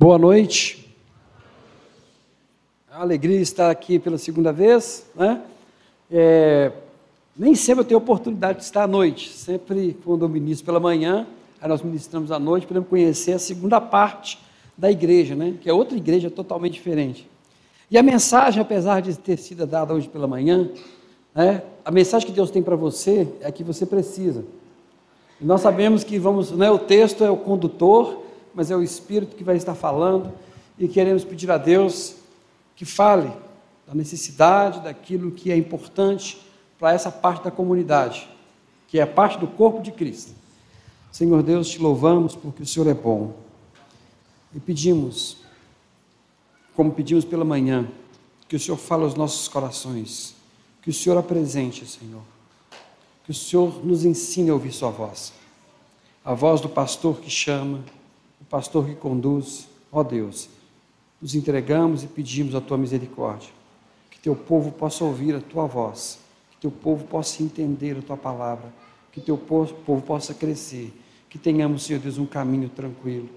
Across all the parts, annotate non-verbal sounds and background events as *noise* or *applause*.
Boa noite. É uma alegria estar aqui pela segunda vez. Né? É, nem sempre eu tenho oportunidade de estar à noite. Sempre quando eu ministro pela manhã, aí nós ministramos à noite, podemos conhecer a segunda parte da igreja, né? que é outra igreja totalmente diferente. E a mensagem, apesar de ter sido dada hoje pela manhã, né, a mensagem que Deus tem para você é a que você precisa. E nós sabemos que vamos, né, o texto é o condutor, mas é o Espírito que vai estar falando e queremos pedir a Deus que fale da necessidade, daquilo que é importante para essa parte da comunidade, que é a parte do corpo de Cristo. Senhor Deus, te louvamos porque o Senhor é bom. E pedimos, como pedimos pela manhã, que o Senhor fale aos nossos corações, que o Senhor apresente, Senhor, que o Senhor nos ensine a ouvir Sua voz, a voz do pastor que chama, pastor que conduz, ó Deus, nos entregamos e pedimos a tua misericórdia, que teu povo possa ouvir a tua voz, que teu povo possa entender a tua palavra, que teu povo possa crescer, que tenhamos, Senhor Deus, um caminho tranquilo.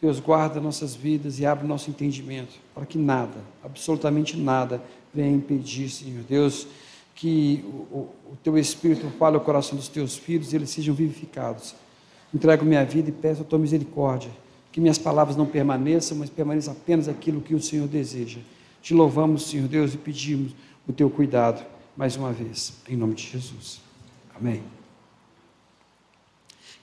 Deus, guarda nossas vidas e abre nosso entendimento, para que nada, absolutamente nada, venha impedir, Senhor Deus, que o, o teu Espírito fale ao coração dos teus filhos e eles sejam vivificados Entrego minha vida e peço a tua misericórdia. Que minhas palavras não permaneçam, mas permaneça apenas aquilo que o Senhor deseja. Te louvamos, Senhor Deus, e pedimos o teu cuidado mais uma vez, em nome de Jesus. Amém.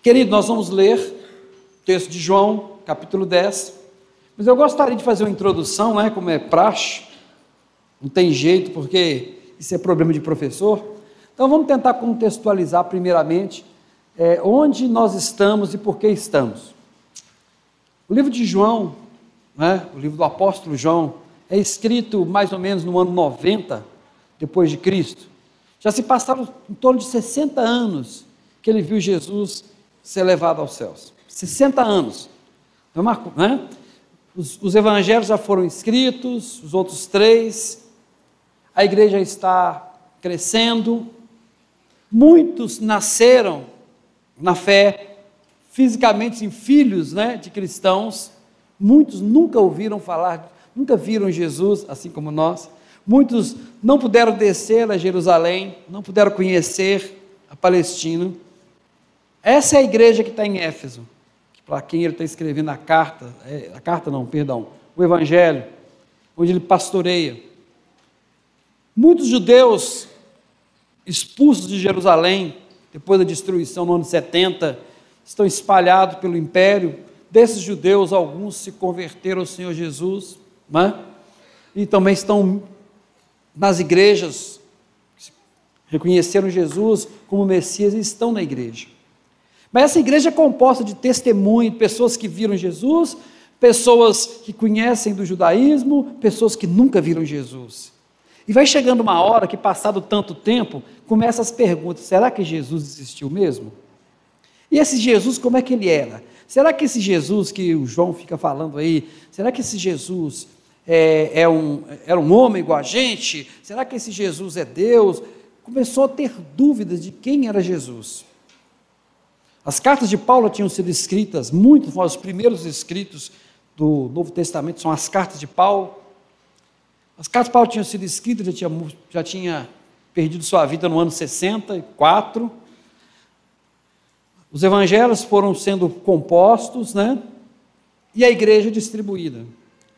Querido, nós vamos ler o texto de João, capítulo 10. Mas eu gostaria de fazer uma introdução, né, como é praxe. Não tem jeito, porque isso é problema de professor. Então vamos tentar contextualizar primeiramente é, onde nós estamos e por que estamos. O livro de João, né, o livro do apóstolo João, é escrito mais ou menos no ano 90 depois de Cristo. Já se passaram em torno de 60 anos que ele viu Jesus ser levado aos céus. 60 anos. Então, né? Os, os evangelhos já foram escritos, os outros três. A igreja está crescendo. Muitos nasceram na fé, fisicamente em filhos né, de cristãos. Muitos nunca ouviram falar, nunca viram Jesus, assim como nós. Muitos não puderam descer a Jerusalém, não puderam conhecer a Palestina. Essa é a igreja que está em Éfeso, para quem ele está escrevendo a carta, é, a carta não, perdão, o Evangelho, onde ele pastoreia. Muitos judeus expulsos de Jerusalém depois da destruição no ano 70, estão espalhados pelo império. Desses judeus, alguns se converteram ao Senhor Jesus, né? e também estão nas igrejas, reconheceram Jesus como Messias e estão na igreja. Mas essa igreja é composta de testemunho, pessoas que viram Jesus, pessoas que conhecem do judaísmo, pessoas que nunca viram Jesus. E vai chegando uma hora que, passado tanto tempo, começa as perguntas: será que Jesus existiu mesmo? E esse Jesus, como é que ele era? Será que esse Jesus que o João fica falando aí, será que esse Jesus é, é um, era um homem igual a gente? Será que esse Jesus é Deus? Começou a ter dúvidas de quem era Jesus. As cartas de Paulo tinham sido escritas, muitos os primeiros escritos do Novo Testamento são as cartas de Paulo. As cartas de Paulo tinham sido escritas, já tinha, já tinha perdido sua vida no ano 64. Os evangelhos foram sendo compostos, né? E a igreja distribuída.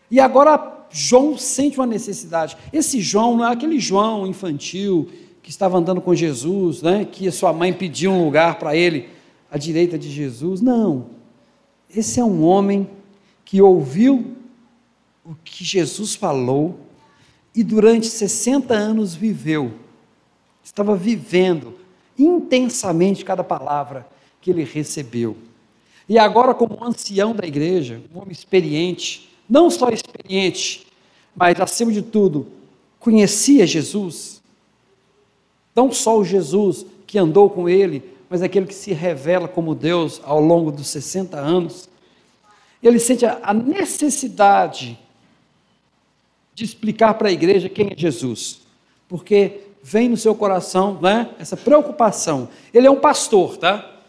E agora João sente uma necessidade. Esse João não é aquele João infantil que estava andando com Jesus, né? Que a sua mãe pediu um lugar para ele à direita de Jesus. Não. Esse é um homem que ouviu o que Jesus falou e durante 60 anos viveu, estava vivendo intensamente cada palavra que ele recebeu. E agora, como ancião da igreja, um homem experiente, não só experiente, mas acima de tudo, conhecia Jesus. Não só o Jesus que andou com ele, mas aquele que se revela como Deus ao longo dos 60 anos. Ele sente a necessidade de explicar para a igreja quem é Jesus, porque vem no seu coração né, essa preocupação. Ele é um pastor, tá?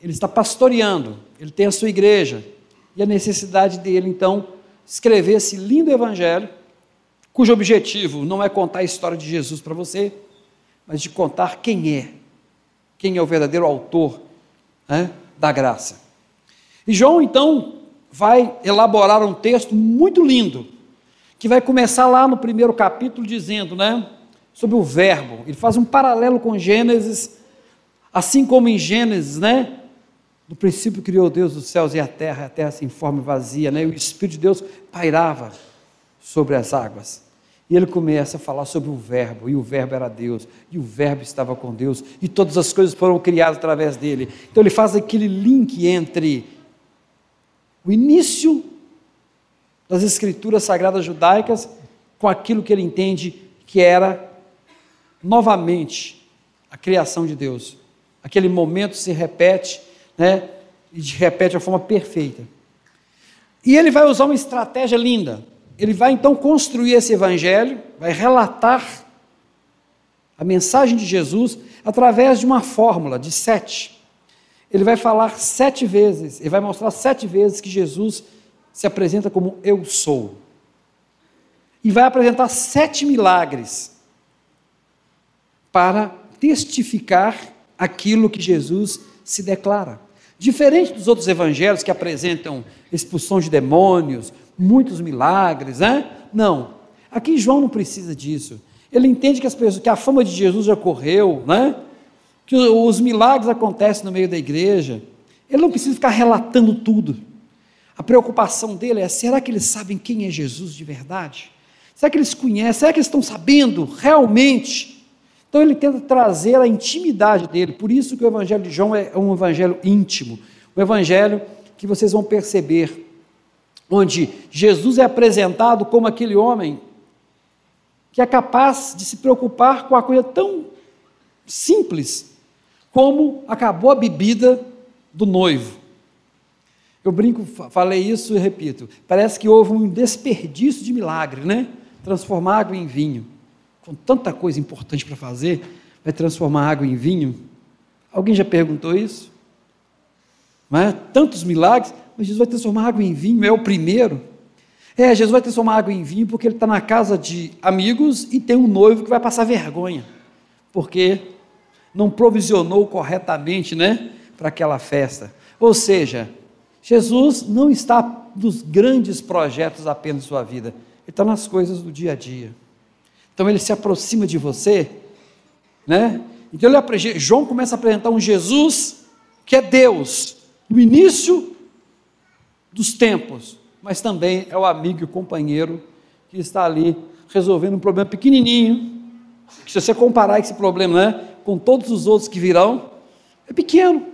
Ele está pastoreando, ele tem a sua igreja, e a necessidade dele, então, escrever esse lindo evangelho, cujo objetivo não é contar a história de Jesus para você, mas de contar quem é, quem é o verdadeiro autor né, da graça. E João, então, vai elaborar um texto muito lindo, que vai começar lá no primeiro capítulo dizendo, né, sobre o verbo. Ele faz um paralelo com Gênesis, assim como em Gênesis, né, no princípio criou Deus os céus e a terra, a terra sem forma vazia, né, e o Espírito de Deus pairava sobre as águas. E ele começa a falar sobre o Verbo, e o Verbo era Deus, e o Verbo estava com Deus, e todas as coisas foram criadas através dele. Então ele faz aquele link entre o início das escrituras sagradas judaicas com aquilo que ele entende que era novamente a criação de Deus. Aquele momento se repete, né? E se repete de forma perfeita. E ele vai usar uma estratégia linda. Ele vai então construir esse evangelho, vai relatar a mensagem de Jesus através de uma fórmula de sete ele vai falar sete vezes, ele vai mostrar sete vezes que Jesus se apresenta como eu sou. E vai apresentar sete milagres para testificar aquilo que Jesus se declara. Diferente dos outros evangelhos que apresentam expulsão de demônios, muitos milagres, né? Não. Aqui João não precisa disso. Ele entende que, as pessoas, que a fama de Jesus já correu, né? que os milagres acontecem no meio da igreja. Ele não precisa ficar relatando tudo. A preocupação dele é: será que eles sabem quem é Jesus de verdade? Será que eles conhecem? Será que eles estão sabendo realmente? Então ele tenta trazer a intimidade dele. Por isso que o Evangelho de João é um evangelho íntimo, um evangelho que vocês vão perceber, onde Jesus é apresentado como aquele homem que é capaz de se preocupar com a coisa tão simples como acabou a bebida do noivo. Eu brinco, falei isso e repito. Parece que houve um desperdício de milagre, né? Transformar água em vinho. Com tanta coisa importante para fazer, vai transformar água em vinho? Alguém já perguntou isso? Não é? Tantos milagres, mas Jesus vai transformar água em vinho, é o primeiro. É, Jesus vai transformar água em vinho porque ele está na casa de amigos e tem um noivo que vai passar vergonha, porque não provisionou corretamente, né, para aquela festa. Ou seja, Jesus não está nos grandes projetos apenas de sua vida, ele está nas coisas do dia a dia. Então ele se aproxima de você, né? Então ele, João começa a apresentar um Jesus que é Deus no início dos tempos, mas também é o amigo e o companheiro que está ali resolvendo um problema pequenininho. Que se você comparar esse problema, né, com todos os outros que virão, é pequeno.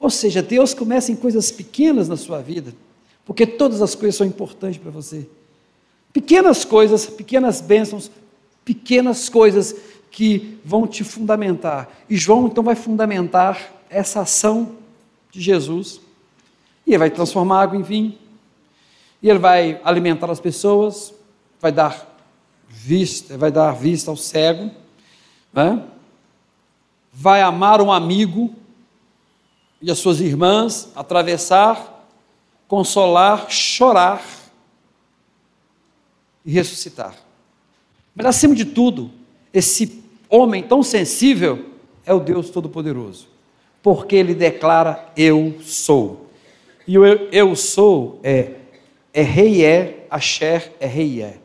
Ou seja, Deus começa em coisas pequenas na sua vida, porque todas as coisas são importantes para você. Pequenas coisas, pequenas bênçãos, pequenas coisas que vão te fundamentar. E João então vai fundamentar essa ação de Jesus. E ele vai transformar água em vinho. E ele vai alimentar as pessoas, vai dar vista, vai dar vista ao cego, né? vai amar um amigo e as suas irmãs, atravessar, consolar, chorar e ressuscitar. Mas acima de tudo, esse homem tão sensível é o Deus Todo-Poderoso, porque ele declara: Eu sou. E o eu, sou é, é rei é, Asher é rei é,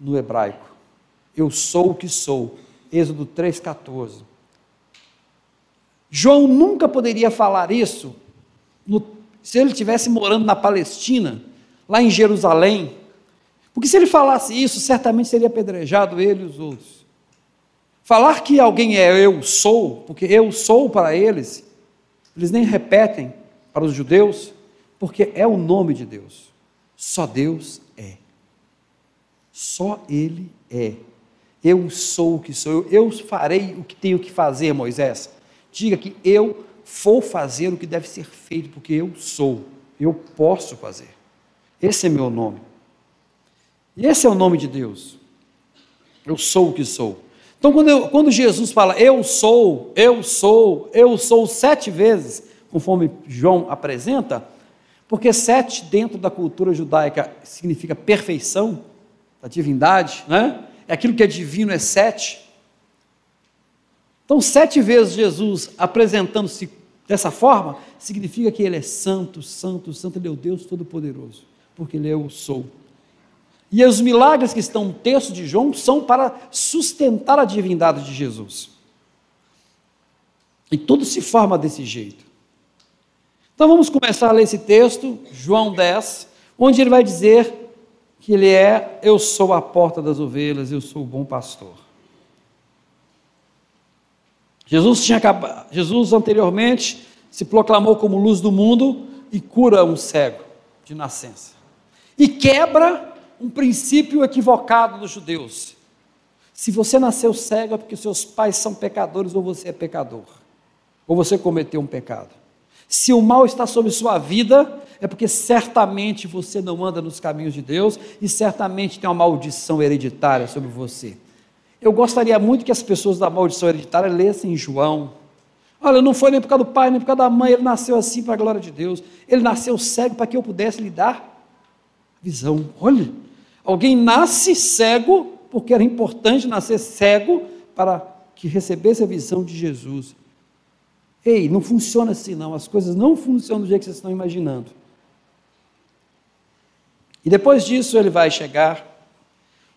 no hebraico. Eu sou o que sou. Êxodo 3,14. João nunca poderia falar isso no, se ele estivesse morando na Palestina, lá em Jerusalém, porque se ele falasse isso, certamente seria apedrejado ele e os outros. Falar que alguém é eu sou, porque eu sou para eles, eles nem repetem para os judeus, porque é o nome de Deus. Só Deus é. Só Ele é. Eu sou o que sou, eu farei o que tenho que fazer, Moisés. Diga que eu vou fazer o que deve ser feito, porque eu sou, eu posso fazer. Esse é meu nome. E esse é o nome de Deus. Eu sou o que sou. Então, quando, eu, quando Jesus fala eu sou, eu sou, eu sou sete vezes, conforme João apresenta, Porque sete, dentro da cultura judaica, significa perfeição, da divindade, né? É aquilo que é divino é sete. Então, sete vezes Jesus apresentando-se dessa forma, significa que ele é santo, santo, santo, ele é o Deus Todo-Poderoso, porque ele é o sou. E os milagres que estão no texto de João são para sustentar a divindade de Jesus. E tudo se forma desse jeito. Então vamos começar a ler esse texto, João 10, onde ele vai dizer que ele é: Eu sou a porta das ovelhas, eu sou o bom pastor. Jesus tinha Jesus anteriormente se proclamou como luz do mundo e cura um cego de nascença. E quebra um princípio equivocado dos judeus. Se você nasceu cego é porque seus pais são pecadores ou você é pecador, ou você cometeu um pecado. Se o mal está sobre sua vida, é porque certamente você não anda nos caminhos de Deus e certamente tem uma maldição hereditária sobre você. Eu gostaria muito que as pessoas da maldição hereditária lessem João. Olha, não foi nem por causa do pai, nem por causa da mãe, ele nasceu assim para a glória de Deus. Ele nasceu cego para que eu pudesse lhe dar visão. Olha, alguém nasce cego porque era importante nascer cego para que recebesse a visão de Jesus. Ei, não funciona assim não, as coisas não funcionam do jeito que vocês estão imaginando. E depois disso ele vai chegar,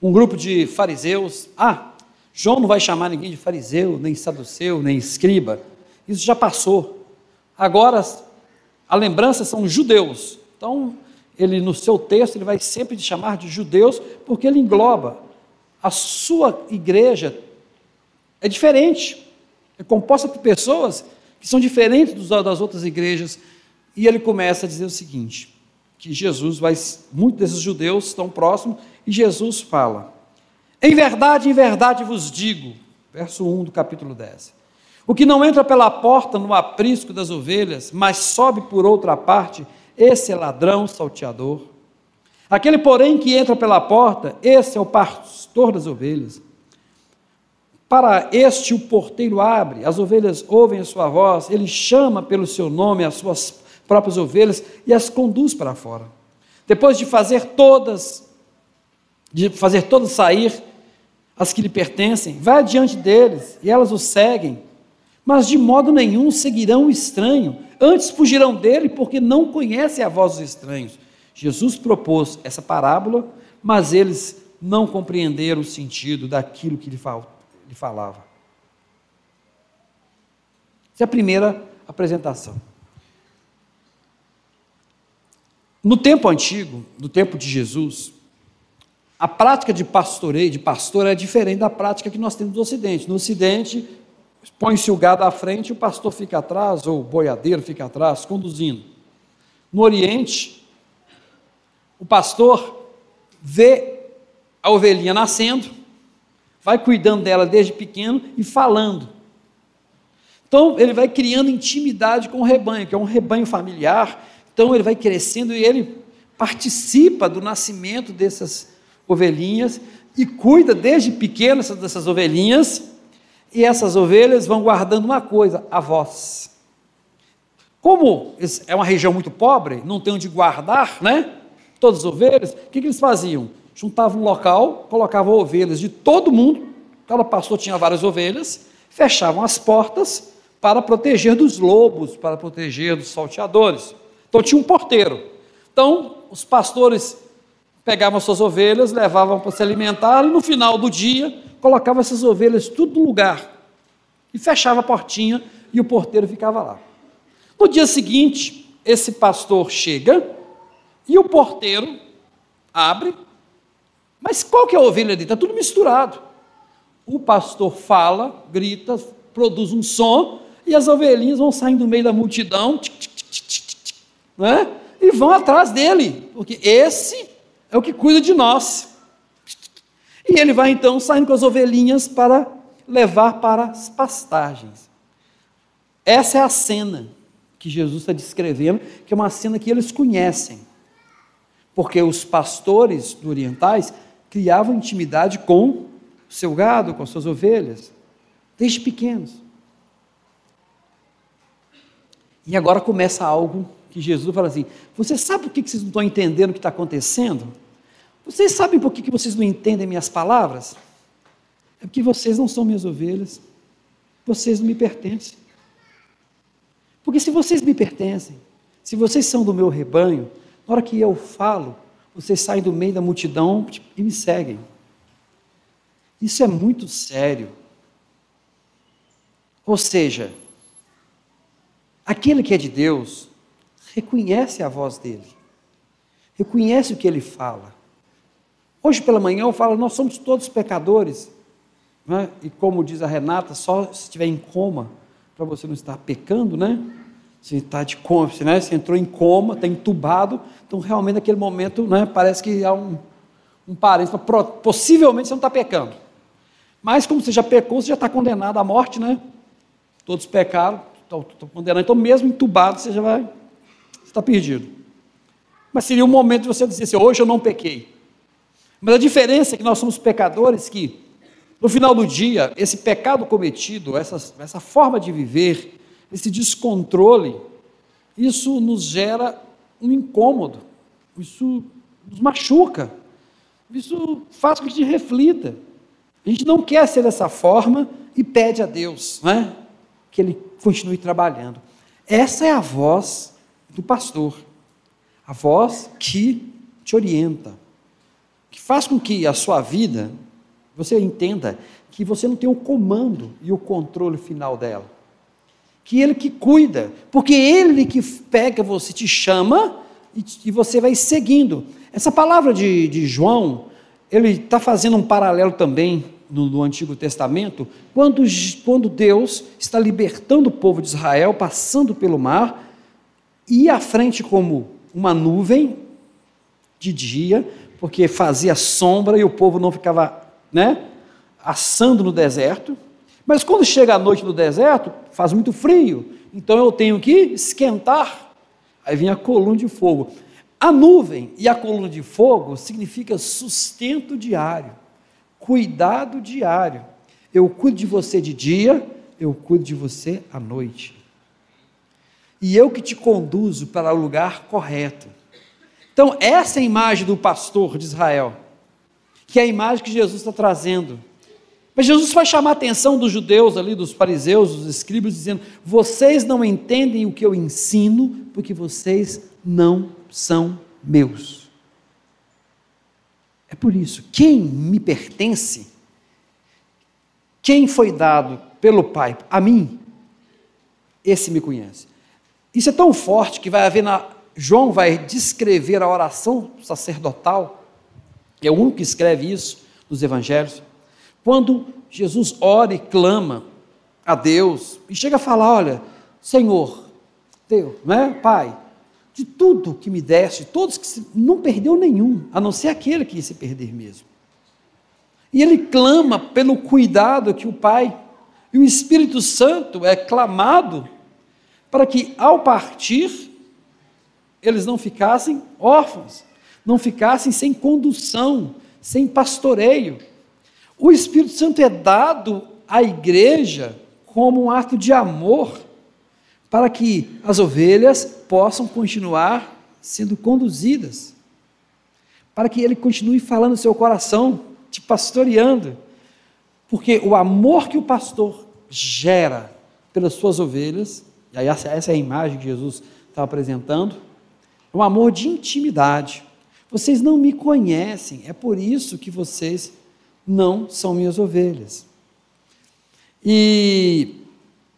um grupo de fariseus. Ah, João não vai chamar ninguém de fariseu, nem saduceu, nem escriba. Isso já passou. Agora, a lembrança são judeus. Então, ele no seu texto, ele vai sempre te chamar de judeus, porque ele engloba. A sua igreja é diferente. É composta por pessoas que são diferentes das outras igrejas. E ele começa a dizer o seguinte: que Jesus vai, muitos desses judeus estão próximos, e Jesus fala: Em verdade, em verdade vos digo, verso 1 do capítulo 10. O que não entra pela porta no aprisco das ovelhas, mas sobe por outra parte, esse é ladrão salteador. Aquele, porém, que entra pela porta, esse é o pastor das ovelhas. Para este o porteiro abre, as ovelhas ouvem a sua voz, ele chama pelo seu nome as suas próprias ovelhas e as conduz para fora. Depois de fazer todas, de fazer todas sair as que lhe pertencem, vai adiante deles e elas o seguem, mas de modo nenhum seguirão o estranho, antes fugirão dele porque não conhecem a voz dos estranhos. Jesus propôs essa parábola, mas eles não compreenderam o sentido daquilo que lhe falava. Essa é a primeira apresentação. No tempo antigo, no tempo de Jesus, a prática de pastoreio, de pastor, é diferente da prática que nós temos no Ocidente. No Ocidente, põe-se o gado à frente e o pastor fica atrás, ou o boiadeiro fica atrás, conduzindo. No Oriente, o pastor vê a ovelhinha nascendo, vai cuidando dela desde pequeno e falando. Então, ele vai criando intimidade com o rebanho, que é um rebanho familiar. Então, ele vai crescendo e ele participa do nascimento dessas ovelhinhas e cuida desde pequeno dessas ovelhinhas. E essas ovelhas vão guardando uma coisa: a voz. Como é uma região muito pobre, não tem onde guardar, né? Todas as ovelhas, o que, que eles faziam? juntavam um local, colocavam ovelhas de todo mundo, cada pastor tinha várias ovelhas, fechavam as portas para proteger dos lobos, para proteger dos salteadores. Então tinha um porteiro. Então os pastores pegavam suas ovelhas, levavam para se alimentar e no final do dia colocavam essas ovelhas tudo no lugar e fechava a portinha e o porteiro ficava lá. No dia seguinte, esse pastor chega e o porteiro abre mas qual que é a ovelha dele? Está tudo misturado. O pastor fala, grita, produz um som, e as ovelhinhas vão saindo do meio da multidão, né? e vão atrás dele, porque esse é o que cuida de nós. E ele vai então saindo com as ovelhinhas para levar para as pastagens. Essa é a cena que Jesus está descrevendo, que é uma cena que eles conhecem. Porque os pastores orientais criavam intimidade com o seu gado, com as suas ovelhas, desde pequenos. E agora começa algo que Jesus fala assim: Você sabe por que vocês não estão entendendo o que está acontecendo? Vocês sabem por que vocês não entendem minhas palavras? É porque vocês não são minhas ovelhas, vocês não me pertencem. Porque se vocês me pertencem, se vocês são do meu rebanho, na hora que eu falo, vocês saem do meio da multidão e me seguem. Isso é muito sério. Ou seja, aquele que é de Deus reconhece a voz dele, reconhece o que ele fala. Hoje pela manhã eu falo, nós somos todos pecadores. Né? E como diz a Renata, só se estiver em coma, para você não estar pecando, né? Você está de coma, né? você entrou em coma, está entubado, então realmente naquele momento né, parece que há um, um parênteses, possivelmente você não está pecando. Mas como você já pecou, você já está condenado à morte, né? Todos pecaram, estão, condenados. Então, mesmo entubado, você já vai. Você está perdido. Mas seria o momento de você dizer assim: hoje eu não pequei. Mas a diferença é que nós somos pecadores que, no final do dia, esse pecado cometido, essa, essa forma de viver, esse descontrole, isso nos gera um incômodo, isso nos machuca, isso faz com que a gente reflita. A gente não quer ser dessa forma e pede a Deus né, que Ele continue trabalhando. Essa é a voz do pastor, a voz que te orienta, que faz com que a sua vida, você entenda que você não tem o comando e o controle final dela. Que Ele que cuida, porque Ele que pega você, te chama e, e você vai seguindo. Essa palavra de, de João, ele está fazendo um paralelo também no, no, Antigo Testamento, quando, quando Deus está libertando o povo de Israel, passando pelo mar, e à frente como uma nuvem de dia, porque fazia sombra e o povo não ficava né, assando no deserto. Mas quando chega a noite no deserto, faz muito frio, então eu tenho que esquentar. Aí vem a coluna de fogo. A nuvem e a coluna de fogo significa sustento diário, cuidado diário. Eu cuido de você de dia, eu cuido de você à noite. E eu que te conduzo para o lugar correto. Então, essa é a imagem do pastor de Israel, que é a imagem que Jesus está trazendo. Mas Jesus vai chamar a atenção dos judeus ali, dos fariseus, dos escribas, dizendo: vocês não entendem o que eu ensino, porque vocês não são meus. É por isso, quem me pertence, quem foi dado pelo Pai a mim, esse me conhece. Isso é tão forte que vai haver na. João vai descrever a oração sacerdotal, é o único que escreve isso nos evangelhos. Quando Jesus ora e clama a Deus, e chega a falar: Olha, Senhor, Deus, né, Pai, de tudo que me deste, todos que se, não perdeu nenhum, a não ser aquele que ia se perder mesmo. E ele clama pelo cuidado que o Pai e o Espírito Santo é clamado para que ao partir eles não ficassem órfãos, não ficassem sem condução, sem pastoreio. O Espírito Santo é dado à igreja como um ato de amor para que as ovelhas possam continuar sendo conduzidas, para que ele continue falando no seu coração, te pastoreando, porque o amor que o pastor gera pelas suas ovelhas, e aí essa, é a imagem que Jesus está apresentando, é um amor de intimidade. Vocês não me conhecem, é por isso que vocês não são minhas ovelhas. E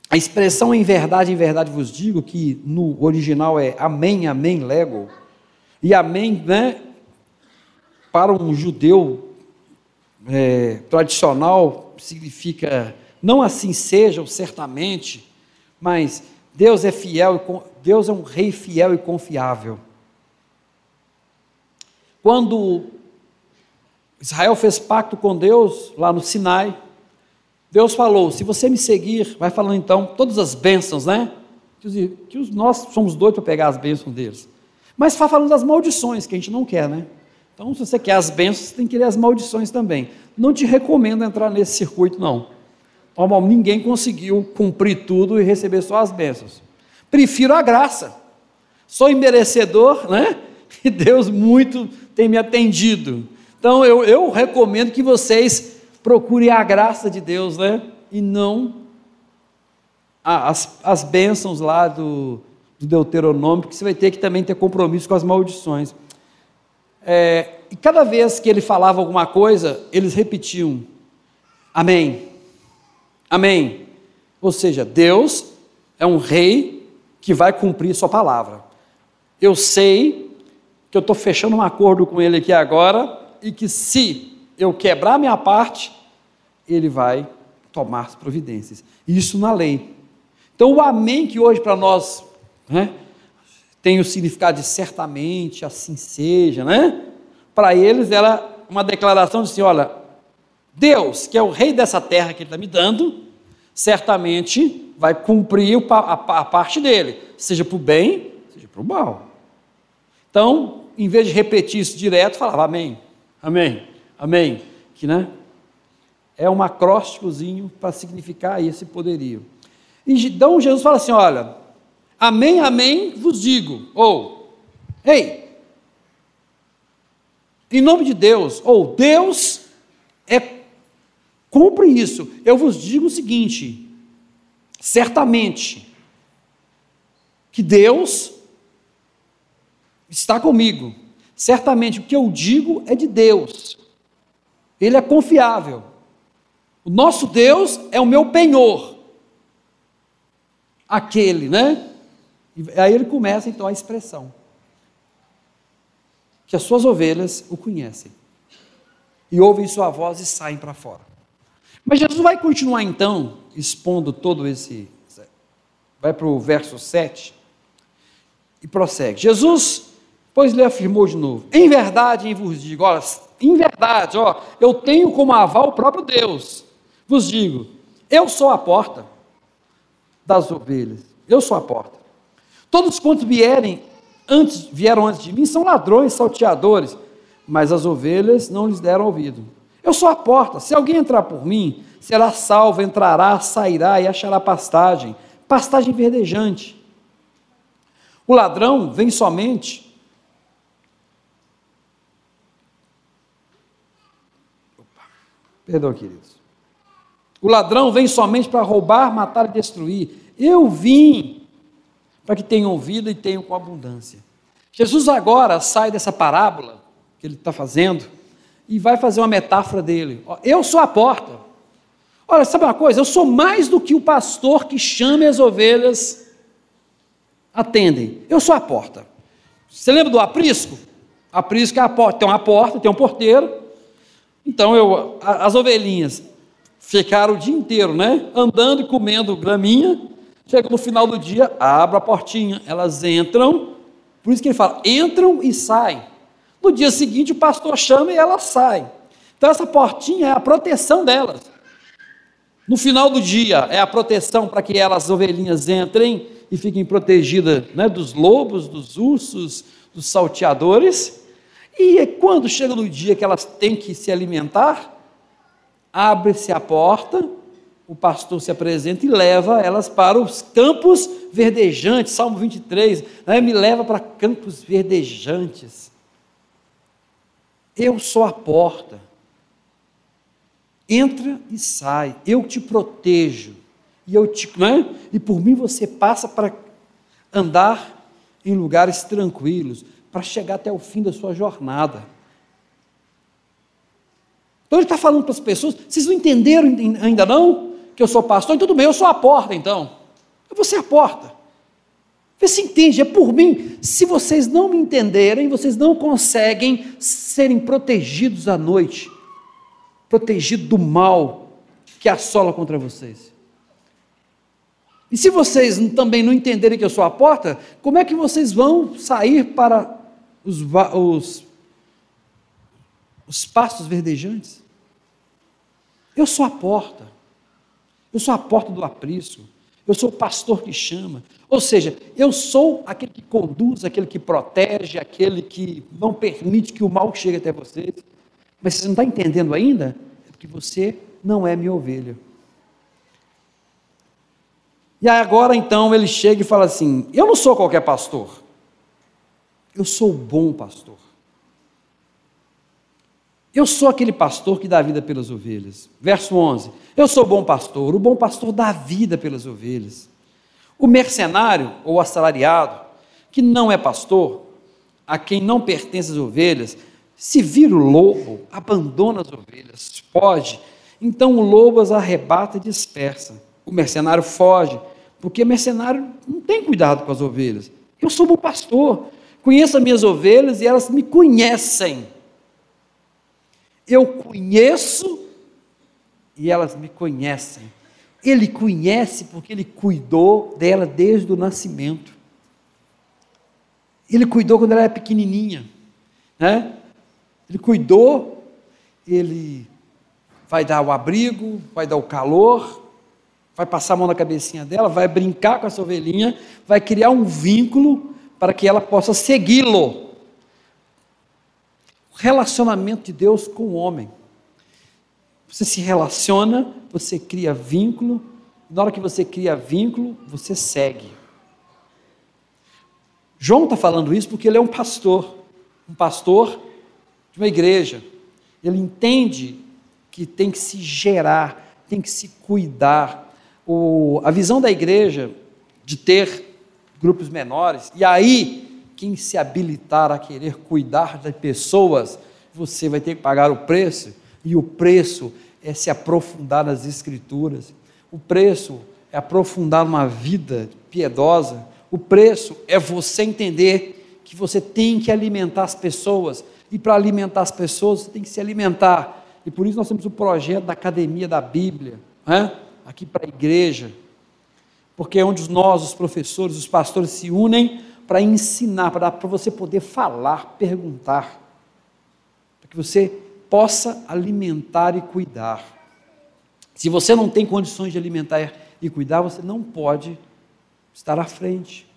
a expressão em verdade, em verdade vos digo, que no original é amém, amém, lego. E amém, né, para um judeu é, tradicional, significa não assim seja, ou certamente, mas Deus é fiel, Deus é um rei fiel e confiável. Quando Israel fez pacto com Deus lá no Sinai, Deus falou: se você me seguir, vai falando então todas as bênçãos, né? Que os, nós somos doidos para pegar as bênçãos deles. Mas está falando das maldições, que a gente não quer, né? Então, se você quer as bênçãos, você tem que querer as maldições também. Não te recomendo entrar nesse circuito, não. Normal, ninguém conseguiu cumprir tudo e receber só as bênçãos. Prefiro a graça. Sou imerecedor, né? E Deus muito tem me atendido. Então eu, eu recomendo que vocês procurem a graça de Deus, né? E não as, as bênçãos lá do, do Deuteronômio, porque você vai ter que também ter compromisso com as maldições. É, e cada vez que ele falava alguma coisa, eles repetiam: Amém, Amém. Ou seja, Deus é um rei que vai cumprir sua palavra. Eu sei que eu estou fechando um acordo com ele aqui agora e que se eu quebrar minha parte, ele vai tomar as providências. Isso na lei. Então o amém que hoje para nós né, tem o significado de certamente, assim seja, né? Para eles era uma declaração de assim, olha, Deus, que é o rei dessa terra que ele está me dando, certamente vai cumprir a, parte dele, seja para o bem, seja para o mal. Então, em vez de repetir isso direto, falava amém, amém, amém, que né, é um acrósticozinho para significar esse poderio. Então Jesus fala assim: olha, amém, amém, vos digo, ou, ei, em nome de Deus, ou Deus Cumpre isso. Eu vos digo o seguinte: certamente que Deus está comigo. Certamente o que eu digo é de Deus. Ele é confiável. O nosso Deus é o meu penhor. Aquele, né? E aí ele começa então a expressão. Que as suas ovelhas o conhecem. E ouvem sua voz e saem para fora. Mas Jesus vai continuar então expondo todo esse. Vai para o verso 7 e prossegue. Jesus, pois lhe afirmou de novo: Em verdade, em vos digo, olha, em verdade, ó, eu tenho como aval o próprio Deus. Vos digo, eu sou a porta das ovelhas. Eu sou a porta. Todos quantos vierem antes, vieram antes de mim são ladrões, salteadores, mas as ovelhas não lhes deram ouvido. Eu sou a porta. Se alguém entrar por mim, será salvo, entrará, sairá e achará pastagem, pastagem verdejante. O ladrão vem somente Perdão, queridos. O ladrão vem somente para roubar, matar e destruir. Eu vim para que tenham vida e tenham com abundância. Jesus agora sai dessa parábola que ele está fazendo e vai fazer uma metáfora dele. Eu sou a porta. Olha, sabe uma coisa? Eu sou mais do que o pastor que chama as ovelhas atendem. Eu sou a porta. Você lembra do aprisco? Aprisco é a porta. Tem uma porta, tem um porteiro. Então eu, as ovelhinhas ficaram o dia inteiro, né? Andando e comendo graminha. Chega no final do dia, abre a portinha. Elas entram. Por isso que ele fala: entram e saem. No dia seguinte, o pastor chama e ela sai. Então, essa portinha é a proteção delas. No final do dia, é a proteção para que elas, ovelhinhas, entrem e fiquem protegidas né, dos lobos, dos ursos, dos salteadores. E quando chega no dia que elas têm que se alimentar, abre-se a porta, o pastor se apresenta e leva elas para os campos verdejantes. Salmo 23, né, me leva para campos verdejantes. Eu sou a porta. Entra e sai. Eu te protejo. E eu te, né? E por mim você passa para andar em lugares tranquilos, para chegar até o fim da sua jornada. Então ele está falando para as pessoas, vocês não entenderam ainda não? Que eu sou pastor? Então tudo bem, eu sou a porta então. Eu vou ser a porta. Vê se entende, é por mim. Se vocês não me entenderem, vocês não conseguem serem protegidos à noite, protegidos do mal que assola contra vocês. E se vocês também não entenderem que eu sou a porta, como é que vocês vão sair para os, os, os pastos verdejantes? Eu sou a porta. Eu sou a porta do aprisco. Eu sou o pastor que chama. Ou seja, eu sou aquele que conduz, aquele que protege, aquele que não permite que o mal chegue até vocês. Mas você não está entendendo ainda? É porque você não é minha ovelha. E agora então ele chega e fala assim: Eu não sou qualquer pastor. Eu sou o bom pastor. Eu sou aquele pastor que dá vida pelas ovelhas. Verso 11. Eu sou bom pastor, o bom pastor dá vida pelas ovelhas. O mercenário ou assalariado, que não é pastor, a quem não pertence as ovelhas, se vira o lobo, abandona as ovelhas, foge, então o lobo as arrebata e dispersa. O mercenário foge, porque mercenário não tem cuidado com as ovelhas. Eu sou bom pastor, conheço as minhas ovelhas e elas me conhecem. Eu conheço e elas me conhecem. Ele conhece porque ele cuidou dela desde o nascimento. Ele cuidou quando ela era pequenininha, né? Ele cuidou, ele vai dar o abrigo, vai dar o calor, vai passar a mão na cabecinha dela, vai brincar com essa ovelhinha, vai criar um vínculo para que ela possa segui-lo. Relacionamento de Deus com o homem. Você se relaciona, você cria vínculo, na hora que você cria vínculo, você segue. João está falando isso porque ele é um pastor, um pastor de uma igreja. Ele entende que tem que se gerar, tem que se cuidar. O, a visão da igreja de ter grupos menores, e aí, quem se habilitar a querer cuidar de pessoas, você vai ter que pagar o preço, e o preço é se aprofundar nas Escrituras, o preço é aprofundar numa vida piedosa, o preço é você entender que você tem que alimentar as pessoas, e para alimentar as pessoas você tem que se alimentar. E por isso nós temos o projeto da Academia da Bíblia, né? aqui para a igreja, porque é onde nós, os professores, os pastores se unem para ensinar, para, você poder falar, perguntar, para que você possa alimentar e cuidar. Se você não tem condições de alimentar e cuidar, você não pode estar à frente,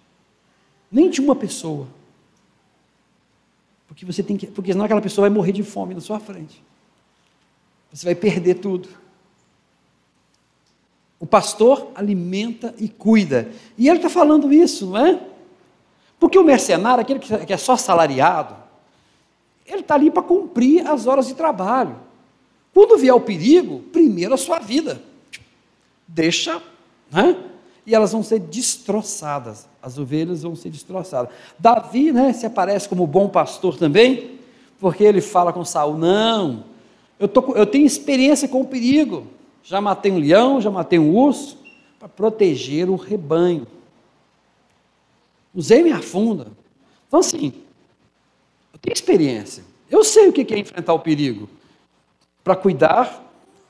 nem de uma pessoa. Porque você tem que, porque senão aquela pessoa vai morrer de fome na sua frente. Você vai perder tudo. O pastor alimenta e cuida. E ele está falando isso, não é? Porque o mercenário, aquele que é só salariado, ele está ali para cumprir as horas de trabalho. Quando vier o perigo, primeiro a sua vida. Deixa, né? e elas vão ser destroçadas. As ovelhas vão ser destroçadas. Davi, né, se aparece como bom pastor também, porque ele fala com Saul: Não, eu, tô, eu tenho experiência com o perigo. Já matei um leão, já matei um urso, para proteger o rebanho. Usei minha funda. Então, assim, eu tenho experiência. Eu sei o que é enfrentar o perigo para cuidar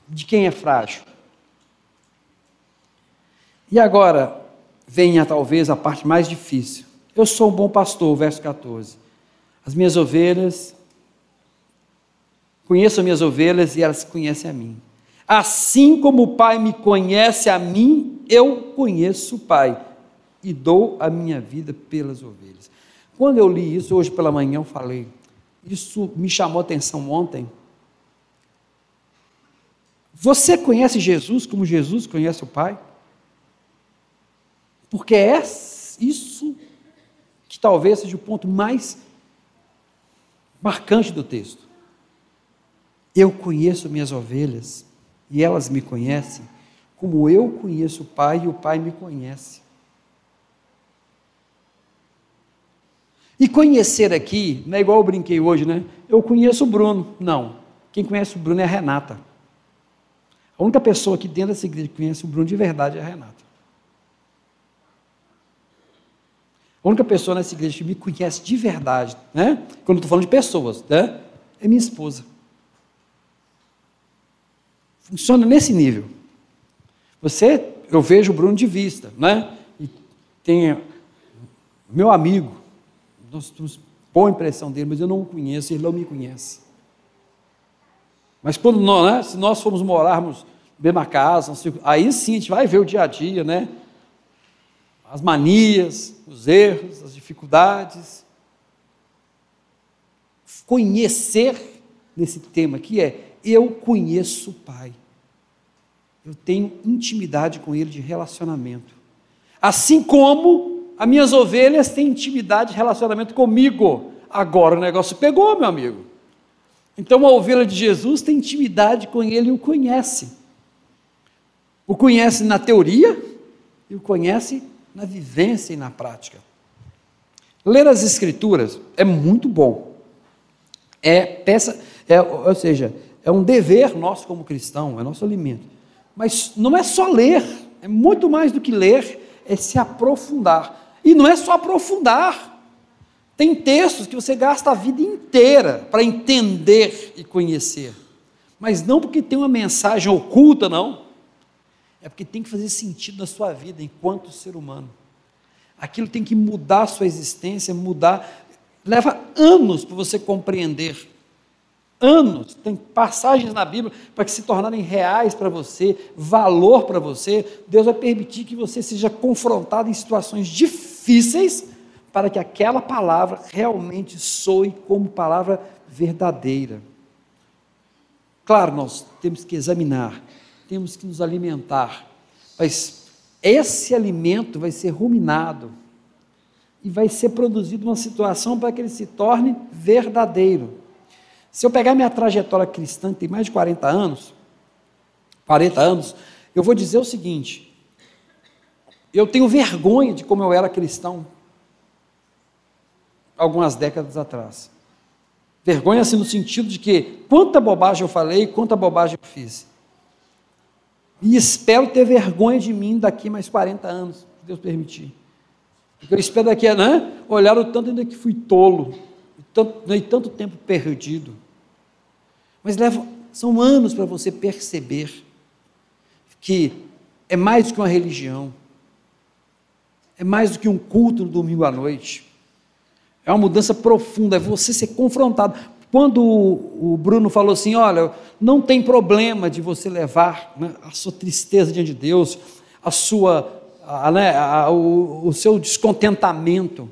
de quem é frágil. E agora venha talvez a parte mais difícil. Eu sou um bom pastor, verso 14. As minhas ovelhas, conheço as minhas ovelhas e elas conhecem a mim. Assim como o Pai me conhece a mim, eu conheço o Pai e dou a minha vida pelas ovelhas. Quando eu li isso hoje pela manhã, eu falei, isso me chamou a atenção ontem. Você conhece Jesus como Jesus conhece o Pai? Porque é isso que talvez seja o ponto mais marcante do texto. Eu conheço minhas ovelhas e elas me conhecem, como eu conheço o Pai e o Pai me conhece. E conhecer aqui, não é igual eu brinquei hoje, né? Eu conheço o Bruno. Não. Quem conhece o Bruno é a Renata. A única pessoa aqui dentro dessa igreja que conhece o Bruno de verdade é a Renata. A única pessoa nessa igreja que me conhece de verdade, né? Quando eu estou falando de pessoas, né? É minha esposa. Funciona nesse nível. Você, eu vejo o Bruno de vista, né? E tem meu amigo, nós temos boa impressão dele, mas eu não o conheço, ele não me conhece. Mas quando nós, né, se nós formos morarmos na mesma casa, aí sim a gente vai ver o dia a dia, né? as manias, os erros, as dificuldades. Conhecer nesse tema aqui é eu conheço o Pai. Eu tenho intimidade com Ele de relacionamento. Assim como As minhas ovelhas têm intimidade, relacionamento comigo. Agora o negócio pegou, meu amigo. Então a ovelha de Jesus tem intimidade com ele e o conhece. O conhece na teoria e o conhece na vivência e na prática. Ler as escrituras é muito bom. É peça, é, ou seja, é um dever nosso como cristão, é nosso alimento. Mas não é só ler, é muito mais do que ler, é se aprofundar. E não é só aprofundar. Tem textos que você gasta a vida inteira para entender e conhecer. Mas não porque tem uma mensagem oculta, não. É porque tem que fazer sentido na sua vida enquanto ser humano. Aquilo tem que mudar a sua existência, mudar. Leva anos para você compreender. Anos. Tem passagens na Bíblia para que se tornarem reais para você, valor para você. Deus vai permitir que você seja confrontado em situações difíceis para que aquela palavra realmente soe como palavra verdadeira. Claro, nós temos que examinar, temos que nos alimentar, mas esse alimento vai ser ruminado e vai ser produzido uma situação para que ele se torne verdadeiro. Se eu pegar minha trajetória cristã, que tem mais de 40 anos, 40 anos, eu vou dizer o seguinte: eu tenho vergonha de como eu era cristão algumas décadas atrás. Vergonha assim no sentido de que quanta bobagem eu falei, quanta bobagem eu fiz. E espero ter vergonha de mim daqui mais 40 anos, se Deus permitir. Porque eu espero daqui a né, olhar o tanto ainda que fui tolo, e tanto, e tanto tempo perdido. Mas leva, são anos para você perceber que é mais do que uma religião, é mais do que um culto no domingo à noite. É uma mudança profunda, é você ser confrontado. Quando o Bruno falou assim: olha, não tem problema de você levar né, a sua tristeza diante de Deus, a sua, a, né, a, o, o seu descontentamento.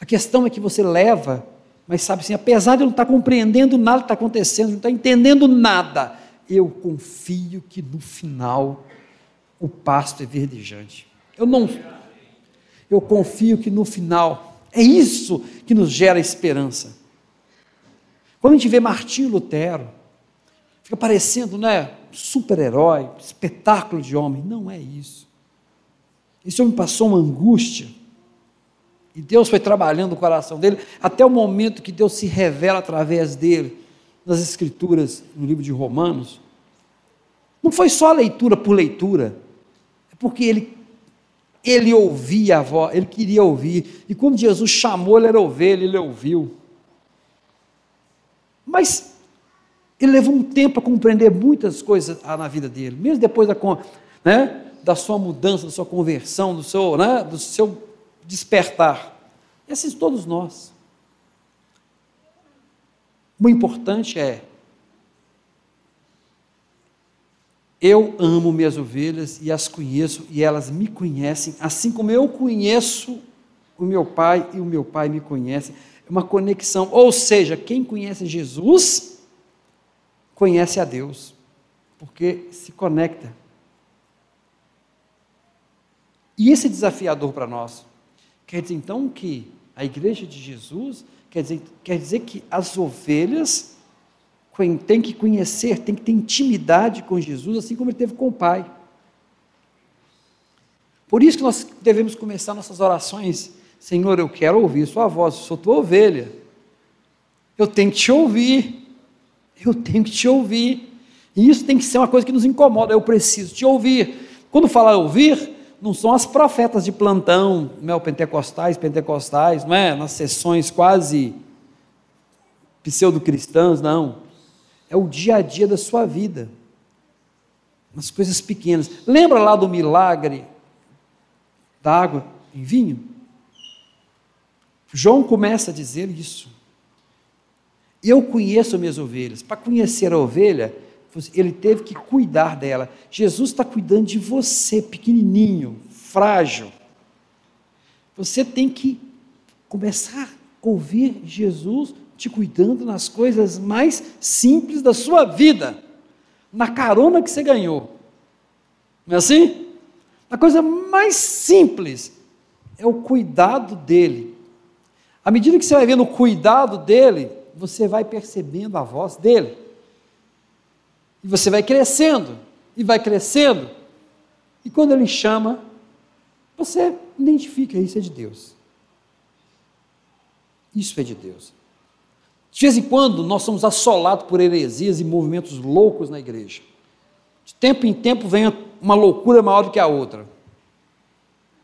A questão é que você leva, mas sabe assim, apesar de eu não estar compreendendo nada que está acontecendo, não estar entendendo nada, eu confio que no final o pasto é verdejante. Eu não, eu confio que no final, é isso que nos gera esperança. Quando a gente vê Martinho Lutero, fica parecendo, né, super-herói, espetáculo de homem. Não é isso. Esse homem passou uma angústia, e Deus foi trabalhando o coração dele, até o momento que Deus se revela através dele, nas Escrituras, no livro de Romanos. Não foi só leitura por leitura, porque ele ele ouvia a voz, ele queria ouvir. E quando Jesus chamou, ele era ovelha, ele ouviu. Mas ele levou um tempo a compreender muitas coisas na vida dele, mesmo depois da, né, da sua mudança, da sua conversão, do seu, né, do seu despertar. E assim todos nós. O importante é Eu amo minhas ovelhas e as conheço e elas me conhecem, assim como eu conheço o meu Pai e o meu Pai me conhece. É uma conexão, ou seja, quem conhece Jesus conhece a Deus, porque se conecta. E esse é desafiador para nós. Quer dizer então que a igreja de Jesus quer dizer, quer dizer que as ovelhas tem que conhecer, tem que ter intimidade com Jesus, assim como ele teve com o Pai. Por isso que nós devemos começar nossas orações. Senhor, eu quero ouvir Sua voz, eu sou tua ovelha. Eu tenho que te ouvir. Eu tenho que te ouvir. E isso tem que ser uma coisa que nos incomoda. Eu preciso te ouvir. Quando fala ouvir, não são as profetas de plantão, não pentecostais, pentecostais, não é? Nas sessões quase pseudo-cristãs, não é o dia a dia da sua vida, nas coisas pequenas. Lembra lá do milagre da água em vinho? João começa a dizer isso. Eu conheço minhas ovelhas. Para conhecer a ovelha, ele teve que cuidar dela. Jesus está cuidando de você, pequenininho, frágil. Você tem que começar a ouvir Jesus te cuidando nas coisas mais simples da sua vida, na carona que você ganhou. Não é assim? A coisa mais simples é o cuidado dele. À medida que você vai vendo o cuidado dele, você vai percebendo a voz dele. E você vai crescendo, e vai crescendo. E quando ele chama, você identifica isso é de Deus. Isso é de Deus. De vez em quando nós somos assolados por heresias e movimentos loucos na igreja. De tempo em tempo vem uma loucura maior do que a outra.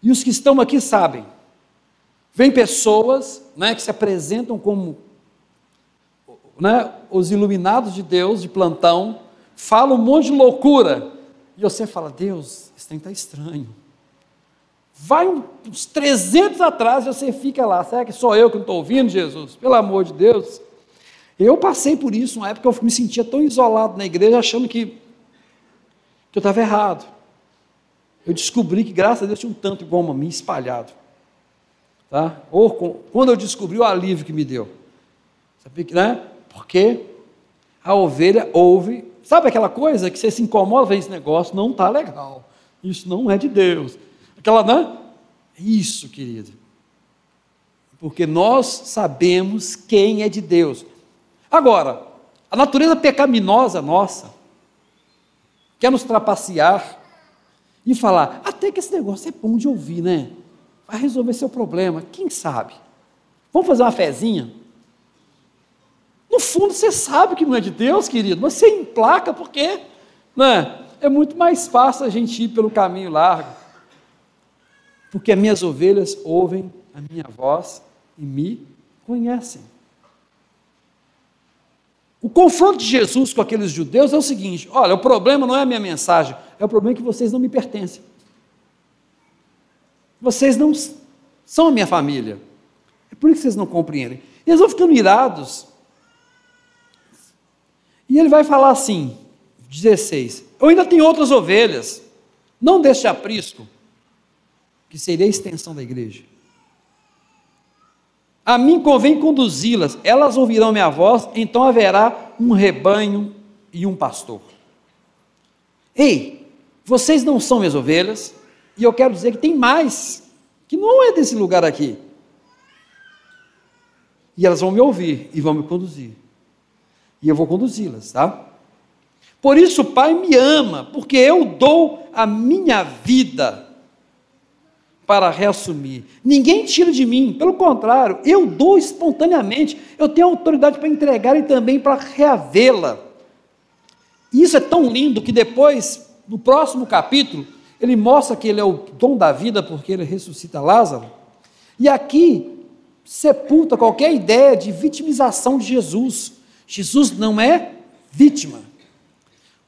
E os que estão aqui sabem. Vem pessoas né, que se apresentam como né, os iluminados de Deus de plantão, falam um monte de loucura. E você fala: Deus, esse trem está estranho. Vai uns 300 atrás e você fica lá. Será que sou eu que não estou ouvindo, Jesus? Pelo amor de Deus. Eu passei por isso, uma época eu me sentia tão isolado na igreja, achando que, que eu estava errado. Eu descobri que, graças a Deus, tinha um tanto igual a mim espalhado. Tá? Ou quando eu descobri o alívio que me deu. Sabe, né? Porque a ovelha ouve. Sabe aquela coisa que você se incomoda, esse negócio, não está legal. Isso não é de Deus. Aquela, né? Isso, querido. Porque nós sabemos quem é de Deus. Agora, a natureza pecaminosa nossa quer nos trapacear e falar: até que esse negócio é bom de ouvir, né? Vai resolver seu problema, quem sabe? Vamos fazer uma fezinha? No fundo, você sabe que não é de Deus, querido, mas você emplaca porque né, é muito mais fácil a gente ir pelo caminho largo. Porque as minhas ovelhas ouvem a minha voz e me conhecem. O confronto de Jesus com aqueles judeus é o seguinte: olha, o problema não é a minha mensagem, é o problema que vocês não me pertencem. Vocês não são a minha família. É por isso que vocês não compreendem. E eles vão ficando irados. E ele vai falar assim, 16: Eu ainda tenho outras ovelhas, não deste aprisco, que seria a extensão da igreja. A mim convém conduzi-las, elas ouvirão minha voz, então haverá um rebanho e um pastor. Ei, vocês não são minhas ovelhas, e eu quero dizer que tem mais, que não é desse lugar aqui. E elas vão me ouvir e vão me conduzir. E eu vou conduzi-las, tá? Por isso o Pai me ama, porque eu dou a minha vida para reassumir. Ninguém tira de mim, pelo contrário, eu dou espontaneamente, eu tenho autoridade para entregar e também para reavê-la. E isso é tão lindo que depois, no próximo capítulo, ele mostra que ele é o dom da vida porque ele ressuscita Lázaro. E aqui sepulta qualquer ideia de vitimização de Jesus. Jesus não é vítima.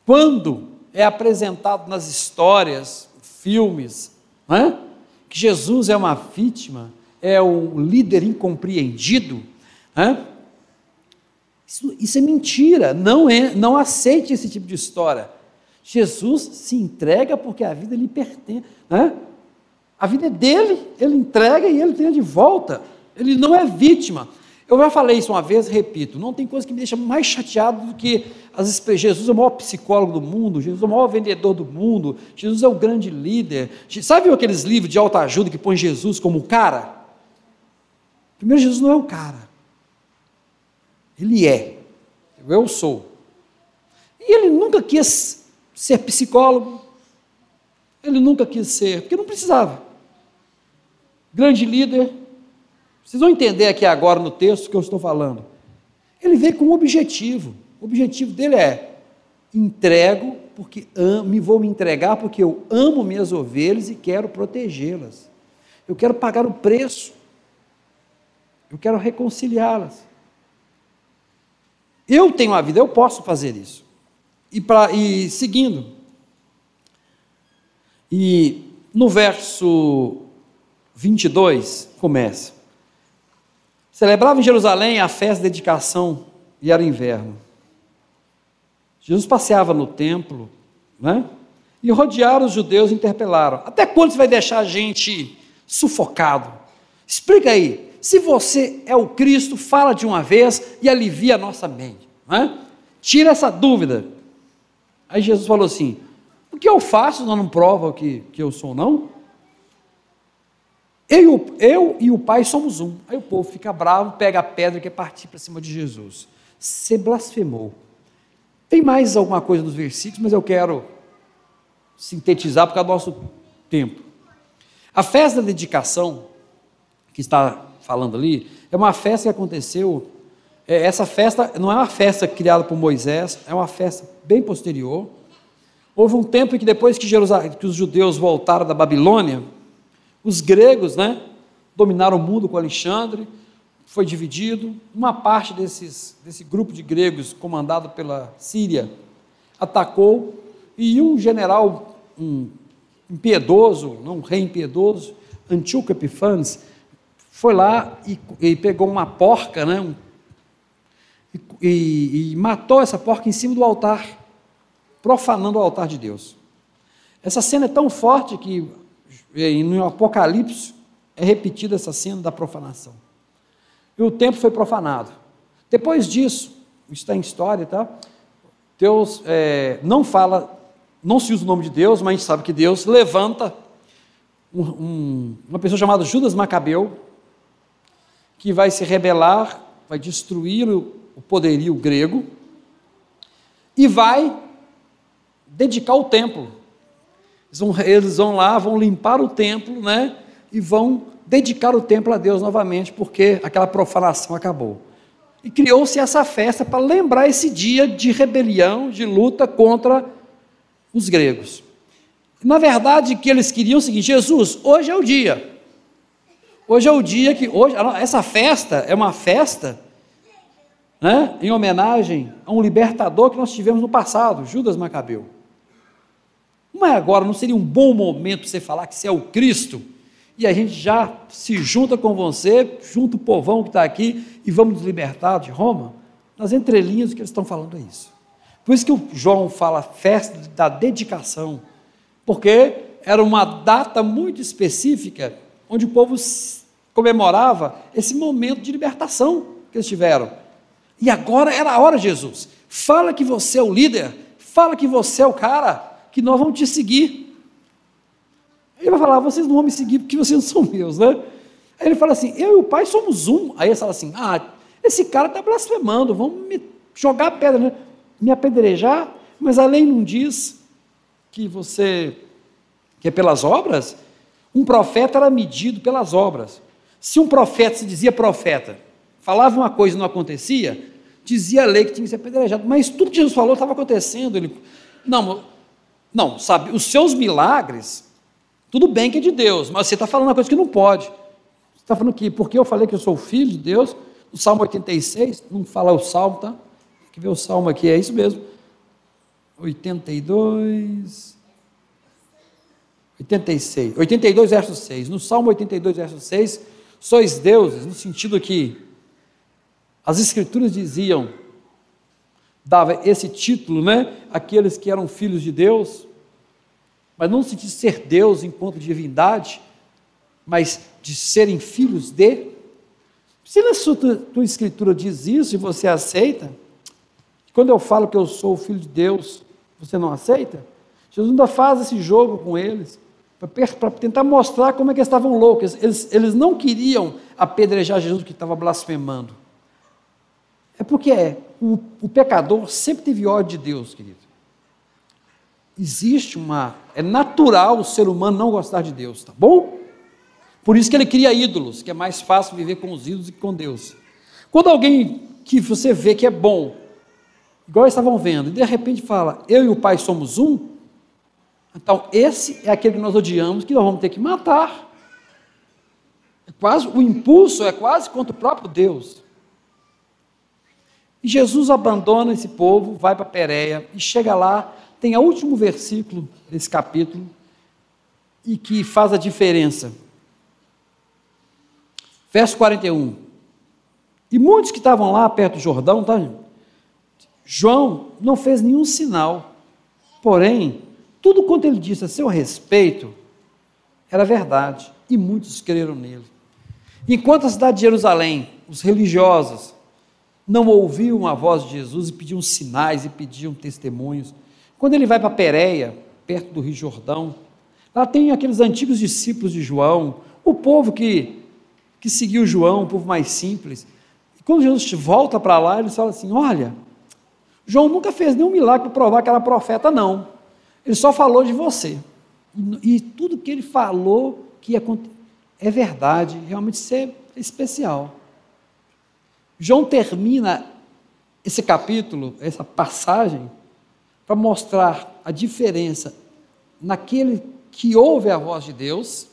Quando é apresentado nas histórias, filmes, não é? Que Jesus é uma vítima, é um líder incompreendido, né? isso, isso, é mentira, não, é, não aceite esse tipo de história. Jesus se entrega porque a vida lhe pertence. Né? A vida é dele, ele entrega e ele tem de volta. Ele não é vítima. Eu já falei isso uma vez, repito, não tem coisa que me deixa mais chateado do que as Jesus é o maior psicólogo do mundo, Jesus é o maior vendedor do mundo, Jesus é o grande líder. Sabe aqueles livros de autoajuda que põe Jesus como o cara? Primeiro, Jesus não é o cara. Ele é. Eu sou. E ele nunca quis ser psicólogo. Ele nunca quis ser, porque não precisava. Grande líder, vocês vão entender aqui agora no texto que eu estou falando. Ele veio com um objetivo. O objetivo dele é: entrego porque amo, vou me entregar porque eu amo minhas ovelhas e quero protegê-las. Eu quero pagar o preço. Eu quero reconciliá-las. Eu tenho a vida, eu posso fazer isso. E, pra, e seguindo. E no verso 22 começa. Celebrava em Jerusalém a festa de dedicação e era inverno. Jesus passeava no templo, né? E rodearam os judeus e interpelaram: Até quando você vai deixar a gente sufocado? Explica aí. Se você é o Cristo, fala de uma vez e alivia a nossa mente. Né? Tira essa dúvida. Aí Jesus falou assim: O que eu faço não prova que, que eu sou, não? Eu, eu e o Pai somos um. Aí o povo fica bravo, pega a pedra e quer partir para cima de Jesus. Você blasfemou. Tem mais alguma coisa nos versículos, mas eu quero sintetizar por causa do nosso tempo. A festa da dedicação, que está falando ali, é uma festa que aconteceu. É, essa festa não é uma festa criada por Moisés, é uma festa bem posterior. Houve um tempo em que depois que, que os judeus voltaram da Babilônia, os gregos, né, dominaram o mundo com Alexandre, foi dividido. Uma parte desses, desse grupo de gregos, comandado pela Síria, atacou, e um general, um impiedoso, um rei impiedoso, Antíoco Epifanes, foi lá e, e, pegou uma porca, né, um, e, e matou essa porca em cima do altar, profanando o altar de Deus. Essa cena é tão forte que e no Apocalipse é repetida essa cena da profanação. E o templo foi profanado. Depois disso, está em história, tá? Deus é, não fala, não se usa o nome de Deus, mas a gente sabe que Deus levanta um, um, uma pessoa chamada Judas Macabeu, que vai se rebelar, vai destruir o, o poderio grego e vai dedicar o templo. Eles vão, eles vão lá, vão limpar o templo, né? E vão dedicar o templo a Deus novamente, porque aquela profanação acabou. E criou-se essa festa para lembrar esse dia de rebelião, de luta contra os gregos. Na verdade, que eles queriam o seguinte: Jesus, hoje é o dia. Hoje é o dia que hoje essa festa é uma festa, né, em homenagem a um libertador que nós tivemos no passado, Judas Macabeu. Mas agora não seria um bom momento você falar que você é o Cristo? E a gente já se junta com você, junto o povão que está aqui, e vamos nos libertar de Roma? Nas entrelinhas do que eles estão falando é isso. Por isso que o João fala festa da dedicação, porque era uma data muito específica onde o povo comemorava esse momento de libertação que eles tiveram. E agora era a hora, Jesus. Fala que você é o líder, fala que você é o cara, que nós vamos te seguir. Ele vai falar, vocês não vão me seguir porque vocês não são meus, né? Aí ele fala assim, eu e o pai somos um. Aí ele fala assim, ah, esse cara está blasfemando, vamos me jogar pedra, né? me apedrejar, mas a lei não diz que você, que é pelas obras, um profeta era medido pelas obras. Se um profeta se dizia profeta, falava uma coisa e não acontecia, dizia a lei que tinha que ser apedrejado, mas tudo que Jesus falou estava acontecendo. Ele, não, não, sabe, os seus milagres, tudo bem que é de Deus, mas você está falando uma coisa que não pode. Você está falando que, porque eu falei que eu sou filho de Deus, no Salmo 86, não fala o Salmo, tá? Tem que ver o Salmo aqui, é isso mesmo. 82. 86. 82, verso 6. No Salmo 82, verso 6, sois deuses, no sentido que as Escrituras diziam dava esse título, né? Aqueles que eram filhos de Deus, mas não se diz ser Deus enquanto divindade, mas de serem filhos de. Se na sua tua escritura diz isso e você aceita, quando eu falo que eu sou o filho de Deus, você não aceita? Jesus ainda faz esse jogo com eles, para tentar mostrar como é que eles estavam loucos. Eles, eles não queriam apedrejar Jesus que estava blasfemando. É porque é, o, o pecador sempre teve ódio de Deus, querido. Existe uma. É natural o ser humano não gostar de Deus, tá bom? Por isso que ele cria ídolos, que é mais fácil viver com os ídolos do que com Deus. Quando alguém que você vê que é bom, igual estavam vendo, e de repente fala, eu e o Pai somos um, então esse é aquele que nós odiamos, que nós vamos ter que matar. É quase, o impulso é quase contra o próprio Deus. E Jesus abandona esse povo, vai para Pérea e chega lá, tem o último versículo desse capítulo e que faz a diferença. Verso 41. E muitos que estavam lá perto do Jordão, tá? João não fez nenhum sinal. Porém, tudo quanto ele disse a seu respeito era verdade, e muitos creram nele. Enquanto a cidade de Jerusalém, os religiosos, não ouviam a voz de Jesus e pediam sinais e pediam testemunhos. Quando ele vai para Pérea, perto do Rio Jordão. Lá tem aqueles antigos discípulos de João, o povo que, que seguiu João, o povo mais simples. E quando Jesus volta para lá, ele fala assim: Olha, João nunca fez nenhum milagre para provar que era profeta, não. Ele só falou de você. E, e tudo que ele falou que ia, é verdade, realmente isso é especial. João termina esse capítulo, essa passagem, para mostrar a diferença naquele que ouve a voz de Deus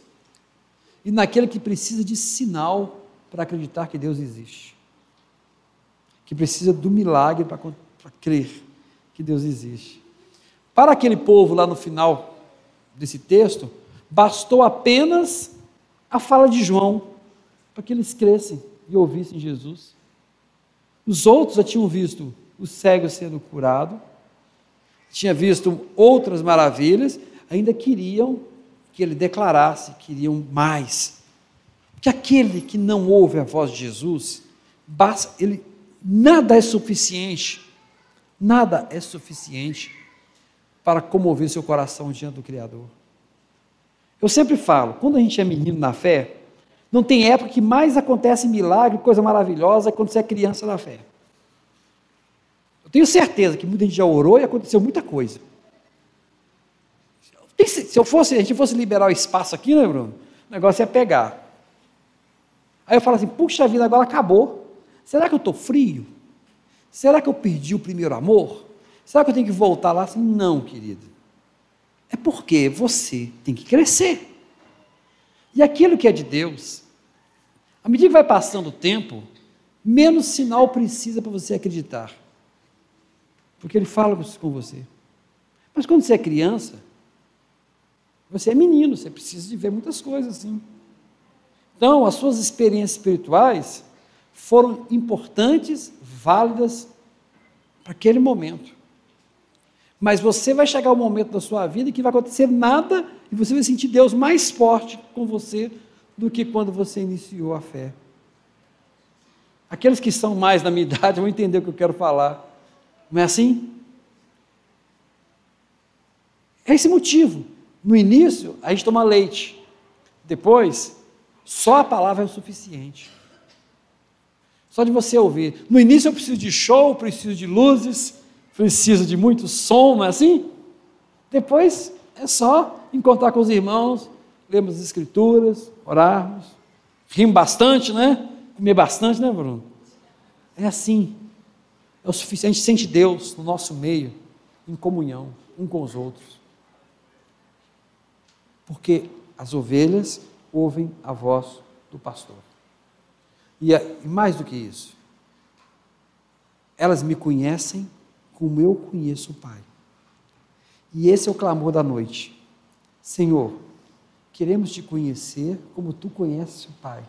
e naquele que precisa de sinal para acreditar que Deus existe. Que precisa do milagre para, para crer que Deus existe. Para aquele povo lá no final desse texto, bastou apenas a fala de João para que eles crescem e ouvissem Jesus. Os outros já tinham visto o cego sendo curado, tinha visto outras maravilhas, ainda queriam que ele declarasse, queriam mais. Que aquele que não ouve a voz de Jesus, basta, ele, nada é suficiente, nada é suficiente para comover seu coração diante do Criador. Eu sempre falo, quando a gente é menino na fé, não tem época que mais acontece milagre, coisa maravilhosa, quando você é criança na fé. Tenho certeza que muita gente já orou e aconteceu muita coisa. Se eu fosse, a gente fosse liberar o espaço aqui, né, Bruno? O negócio ia pegar. Aí eu falo assim, puxa vida, agora acabou. Será que eu estou frio? Será que eu perdi o primeiro amor? Será que eu tenho que voltar lá? Assim, não, querido. É porque você tem que crescer. E aquilo que é de Deus, à medida que vai passando o tempo, menos sinal precisa para você acreditar. Porque Ele fala com você. Mas quando você é criança, você é menino, você precisa de ver muitas coisas assim. Então, as suas experiências espirituais foram importantes, válidas para aquele momento. Mas você vai chegar um momento da sua vida que vai acontecer nada e você vai sentir Deus mais forte com você do que quando você iniciou a fé. Aqueles que são mais na minha *laughs* idade vão entender o que eu quero falar. Não é assim? É esse motivo. No início, a gente toma leite. Depois, só a palavra é o suficiente. Só de você ouvir. No início eu preciso de show, preciso de luzes, preciso de muito som, não é assim? Depois é só encontrar com os irmãos, lermos as escrituras, orarmos, rimos bastante, né? Comer bastante, né, Bruno? É assim. É o suficiente. A gente sente Deus no nosso meio, em comunhão, um com os outros. Porque as ovelhas ouvem a voz do pastor. E, e mais do que isso, elas me conhecem como eu conheço o Pai. E esse é o clamor da noite. Senhor, queremos te conhecer como tu conheces o Pai.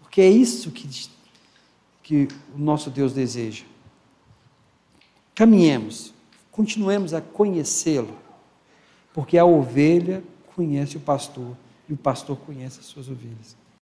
Porque é isso que, que o nosso Deus deseja. Caminhemos, continuemos a conhecê-lo porque a ovelha conhece o pastor e o pastor conhece as suas ovelhas.